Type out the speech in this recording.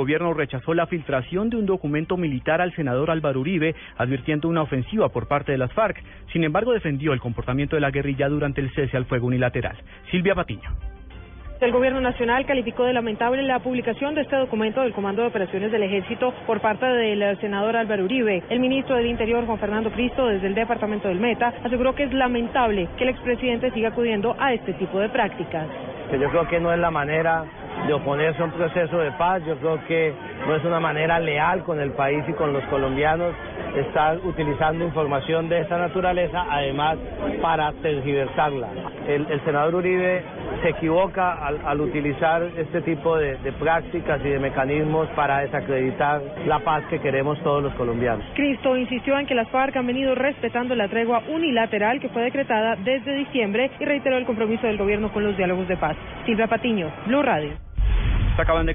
gobierno rechazó la filtración de un documento militar al senador Álvaro Uribe, advirtiendo una ofensiva por parte de las FARC. Sin embargo, defendió el comportamiento de la guerrilla durante el cese al fuego unilateral. Silvia Patiño. El Gobierno Nacional calificó de lamentable la publicación de este documento del Comando de Operaciones del Ejército por parte del senador Álvaro Uribe. El ministro del Interior, Juan Fernando Cristo, desde el Departamento del Meta, aseguró que es lamentable que el expresidente siga acudiendo a este tipo de prácticas. Yo creo que no es la manera de oponerse a un proceso de paz, yo creo que no es una manera leal con el país y con los colombianos estar utilizando información de esta naturaleza, además para tergiversarla. El, senador Uribe se equivoca al, utilizar este tipo de, de, prácticas y de mecanismos para desacreditar la paz que queremos todos los colombianos. Cristo insistió en que las FARC han venido respetando la tregua unilateral que fue decretada desde diciembre y reiteró el compromiso del gobierno con los diálogos de paz. Silvia Patiño, Blue Radio. acaban de